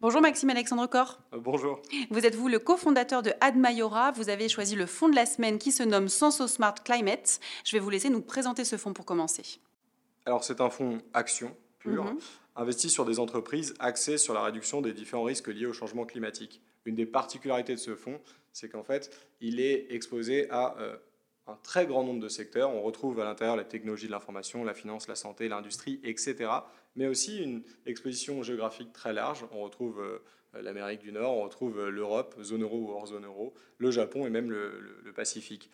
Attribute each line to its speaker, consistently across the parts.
Speaker 1: Bonjour Maxime Alexandre Corr.
Speaker 2: Euh, bonjour.
Speaker 1: Vous êtes vous le cofondateur de Admayora. Vous avez choisi le fonds de la semaine qui se nomme Senso Smart Climate. Je vais vous laisser nous présenter ce fonds pour commencer.
Speaker 2: Alors c'est un fonds action pur, mhm. investi sur des entreprises axées sur la réduction des différents risques liés au changement climatique. Une des particularités de ce fonds, c'est qu'en fait, il est exposé à euh, un très grand nombre de secteurs. On retrouve à l'intérieur la technologie de l'information, la finance, la santé, l'industrie, etc. Mais aussi une exposition géographique très large. On retrouve euh, l'Amérique du Nord, on retrouve euh, l'Europe, zone euro ou hors zone euro, le Japon et même le, Pacifique.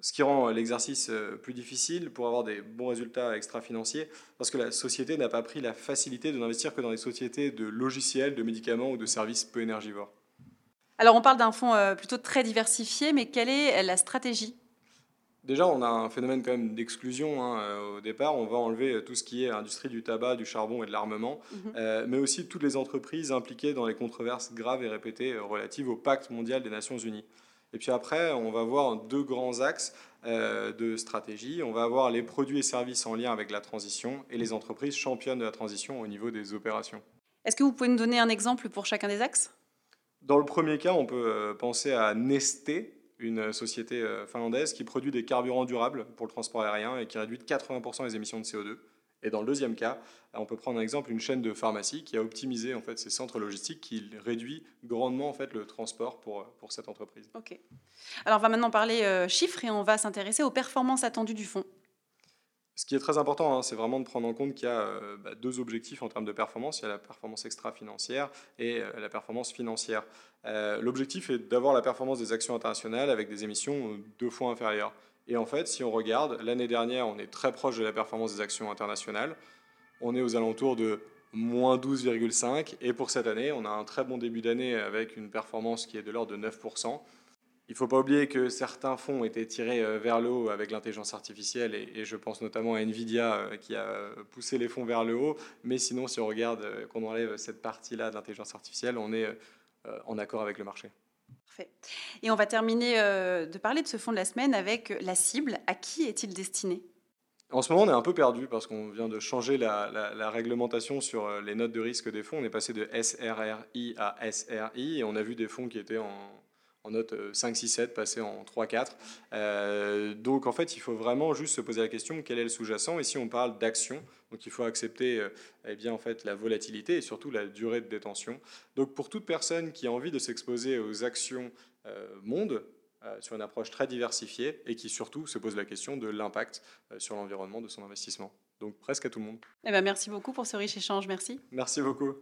Speaker 2: Ce qui rend l'exercice euh, plus difficile pour avoir des bons résultats extra-financiers, parce que la société n'a pas pris la facilité de n'investir que dans des sociétés de logiciels, de médicaments ou de services peu énergivores.
Speaker 1: Alors on parle d'un fonds plutôt très diversifié, mais quelle est la stratégie
Speaker 2: Déjà, on a un phénomène quand même d'exclusion. Hein, euh, au départ, on va enlever euh, tout ce qui est industrie du tabac, du charbon et de l'armement, mhm. euh, mais aussi toutes les entreprises impliquées dans les controverses graves et répétées relatives au pacte mondial des Nations Unies. Et puis après, on va voir deux grands axes de stratégie. On va avoir les produits et services en lien avec la transition et les entreprises championnes de la transition au niveau des opérations.
Speaker 1: Est-ce que vous pouvez nous donner un exemple pour chacun des axes?
Speaker 2: Dans le premier cas, on peut penser à Nesté, une société euh, finlandaise qui produit des carburants durables pour le transport aérien et qui réduit de 80% les émissions de CO2. Et dans le deuxième cas, on peut prendre un exemple, une chaîne de pharmacie qui a optimisé en fait ses centres logistiques, qui réduit grandement en fait le transport pour, pour cette entreprise.
Speaker 1: Ok. Alors on va maintenant parler euh, chiffres et on va s'intéresser aux performances attendues du fonds.
Speaker 2: Ce qui est très important, hein, c'est vraiment de prendre en compte qu'il y a euh, bah, deux objectifs en termes de performance. Il y a la performance extra-financière et euh, la performance financière. Euh, l'objectif est d'avoir la performance des actions internationales avec des émissions deux fois inférieures. Et en fait, si on regarde, l'année dernière, on est très proche de la performance des actions internationales. On est aux alentours de moins 12,5. Et pour cette année, on a un très bon début d'année avec une performance qui est de l'ordre de 9%. Il ne faut pas oublier que certains fonds ont été tirés euh, vers le haut avec l'intelligence artificielle, et, je pense notamment à Nvidia euh, qui a poussé les fonds vers le haut. Mais sinon, si on regarde, euh, qu'on enlève cette partie-là d'intelligence artificielle, on est en accord avec le marché.
Speaker 1: Parfait. Et on va terminer de parler de ce fonds de la semaine avec la cible. À qui est-il destiné?
Speaker 2: En ce moment, on est un peu perdu parce qu'on vient de changer la, la, réglementation sur les notes de risque des fonds. On est passé de SRRI à SRI et on a vu des fonds qui étaient en, en note 5, 6, 7, passé en 3, 4. Euh, donc en fait, il faut vraiment juste se poser la question quel est le sous-jacent? Et si on parle d'action, donc il faut accepter euh, eh bien, en fait, la volatilité et surtout la durée de détention. Donc pour toute personne qui a envie de s'exposer aux actions euh, monde, sur une approche très diversifiée et qui surtout se pose la question de l'impact sur l'environnement de son investissement. Donc presque à tout le monde.
Speaker 1: Eh ben, merci beaucoup pour ce riche échange. Merci.
Speaker 2: Merci beaucoup.